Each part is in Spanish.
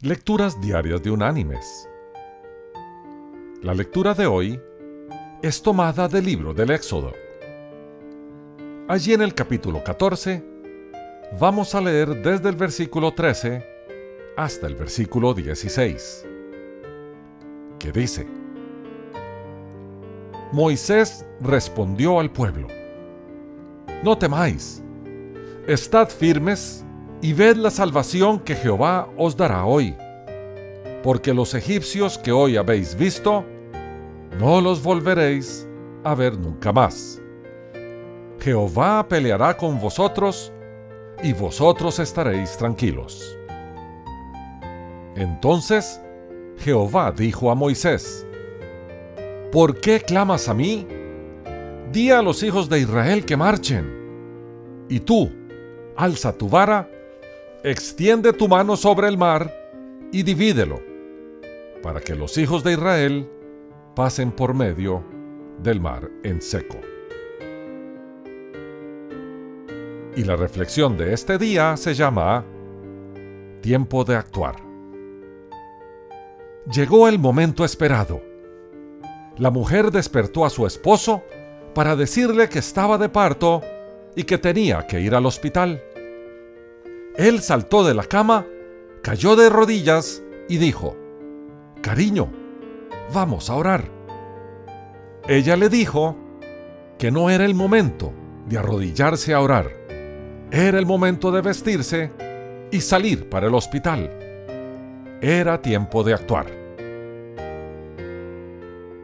Lecturas Diarias de Unánimes. La lectura de hoy es tomada del libro del Éxodo. Allí en el capítulo 14 vamos a leer desde el versículo 13 hasta el versículo 16, que dice, Moisés respondió al pueblo, No temáis, estad firmes y ved la salvación que Jehová os dará hoy. Porque los egipcios que hoy habéis visto, no los volveréis a ver nunca más. Jehová peleará con vosotros, y vosotros estaréis tranquilos. Entonces Jehová dijo a Moisés, ¿Por qué clamas a mí? Di a los hijos de Israel que marchen. Y tú, alza tu vara extiende tu mano sobre el mar y divídelo, para que los hijos de Israel pasen por medio del mar en seco. Y la reflexión de este día se llama Tiempo de actuar. Llegó el momento esperado. La mujer despertó a su esposo para decirle que estaba de parto y que tenía que ir al hospital. Él saltó de la cama, cayó de rodillas y dijo, Cariño, vamos a orar. Ella le dijo que no era el momento de arrodillarse a orar, era el momento de vestirse y salir para el hospital. Era tiempo de actuar.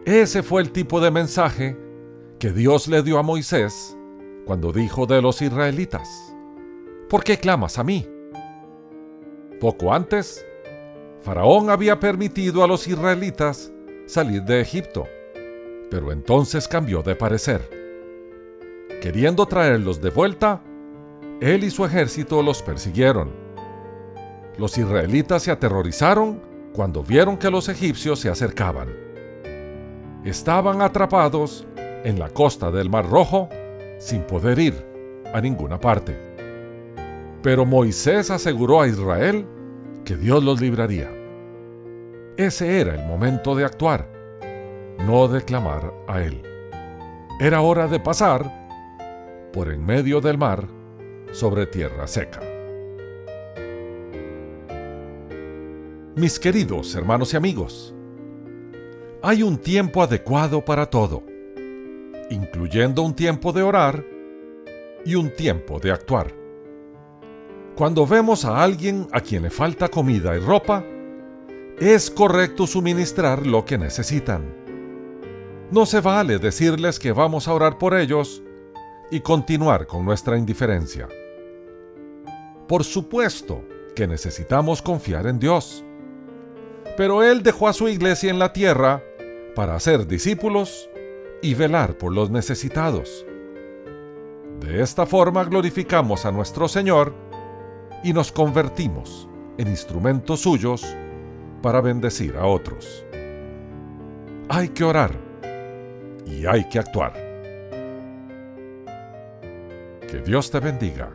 Ese fue el tipo de mensaje que Dios le dio a Moisés cuando dijo de los israelitas. ¿Por qué clamas a mí? Poco antes, Faraón había permitido a los israelitas salir de Egipto, pero entonces cambió de parecer. Queriendo traerlos de vuelta, él y su ejército los persiguieron. Los israelitas se aterrorizaron cuando vieron que los egipcios se acercaban. Estaban atrapados en la costa del Mar Rojo sin poder ir a ninguna parte. Pero Moisés aseguró a Israel que Dios los libraría. Ese era el momento de actuar, no de clamar a Él. Era hora de pasar por en medio del mar sobre tierra seca. Mis queridos hermanos y amigos, hay un tiempo adecuado para todo, incluyendo un tiempo de orar y un tiempo de actuar. Cuando vemos a alguien a quien le falta comida y ropa, es correcto suministrar lo que necesitan. No se vale decirles que vamos a orar por ellos y continuar con nuestra indiferencia. Por supuesto que necesitamos confiar en Dios, pero Él dejó a su iglesia en la tierra para hacer discípulos y velar por los necesitados. De esta forma glorificamos a nuestro Señor y nos convertimos en instrumentos suyos para bendecir a otros. Hay que orar y hay que actuar. Que Dios te bendiga.